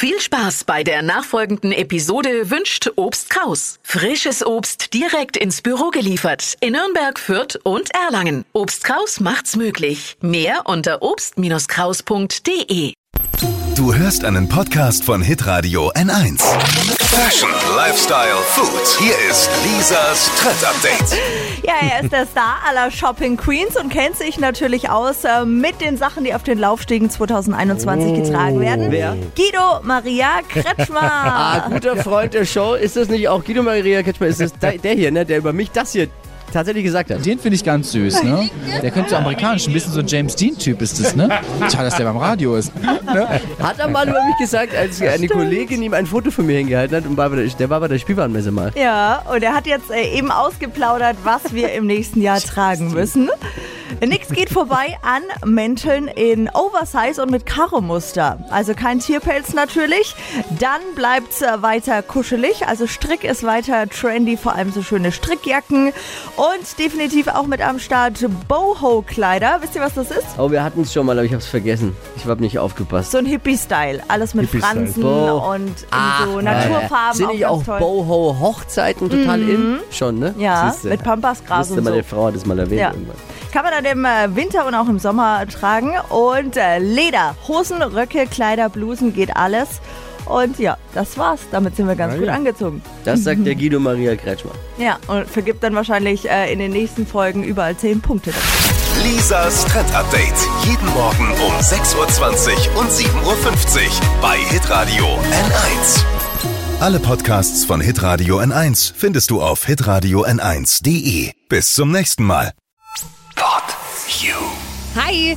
Viel Spaß bei der nachfolgenden Episode wünscht Obst Kraus. Frisches Obst direkt ins Büro geliefert in Nürnberg, Fürth und Erlangen. Obst Kraus macht's möglich. Mehr unter obst-kraus.de. Du hörst einen Podcast von Hitradio N1. Fashion, Lifestyle, Food. Hier ist Lisas Trend Update. Ja, er ist der Star aller Shopping Queens und kennt sich natürlich aus äh, mit den Sachen, die auf den Laufstegen 2021 getragen werden. Wer? Guido Maria Kretschmer. Ah, guter Freund der Show. Ist das nicht auch Guido Maria Ketschmer? Ist das der der hier, ne, der über mich das hier tatsächlich gesagt hat? Den finde ich ganz süß, ne? Der könnte so amerikanisch, ein bisschen so ein James Dean-Typ ist das, ne? Schade, dass der beim Radio ist. Hat er mal über mich gesagt, als eine Kollegin ihm ein Foto von mir hingehalten hat und war bei der, der war bei der Spielwarenmesse mal. Ja, und er hat jetzt äh, eben ausgeplaudert, was wir im nächsten Jahr tragen müssen. Nix geht vorbei an Mänteln in Oversize und mit Karo-Muster. Also kein Tierpelz natürlich. Dann bleibt's äh, weiter kuschelig. Also Strick ist weiter trendy, vor allem so schöne Strickjacken. Und definitiv auch mit am Start Boho-Kleider. Wisst ihr, was das ist? Oh, wir hatten es schon mal, aber ich habe es vergessen. Ich habe nicht aufgepasst. So ein Hippie-Style. Alles mit Hippie-Style. Fransen und in so Naturfarben. Sind nicht auch. Mhm. Boho-Hochzeiten total in? Schon, ne? Ja, Siehste. mit Pampasgras und so. meine Frau hat das mal erwähnt Ja. irgendwann. Kann man dann im äh, Winter und auch im Sommer tragen. Und äh, Leder, Hosen, Röcke, Kleider, Blusen, geht alles. Und ja, das war's. Damit sind wir ganz gut angezogen. Das sagt der Guido Maria Kretschmer. Ja, und vergibt dann wahrscheinlich äh, in den nächsten Folgen überall 10 Punkte. dafür. Lisas Trend Update. Jeden Morgen um 6.20 Uhr und 7.50 Uhr bei Hitradio N1. Alle Podcasts von Hitradio N1 findest du auf hitradio n1.de. Bis zum nächsten Mal. You. Hi!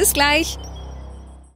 Bis gleich.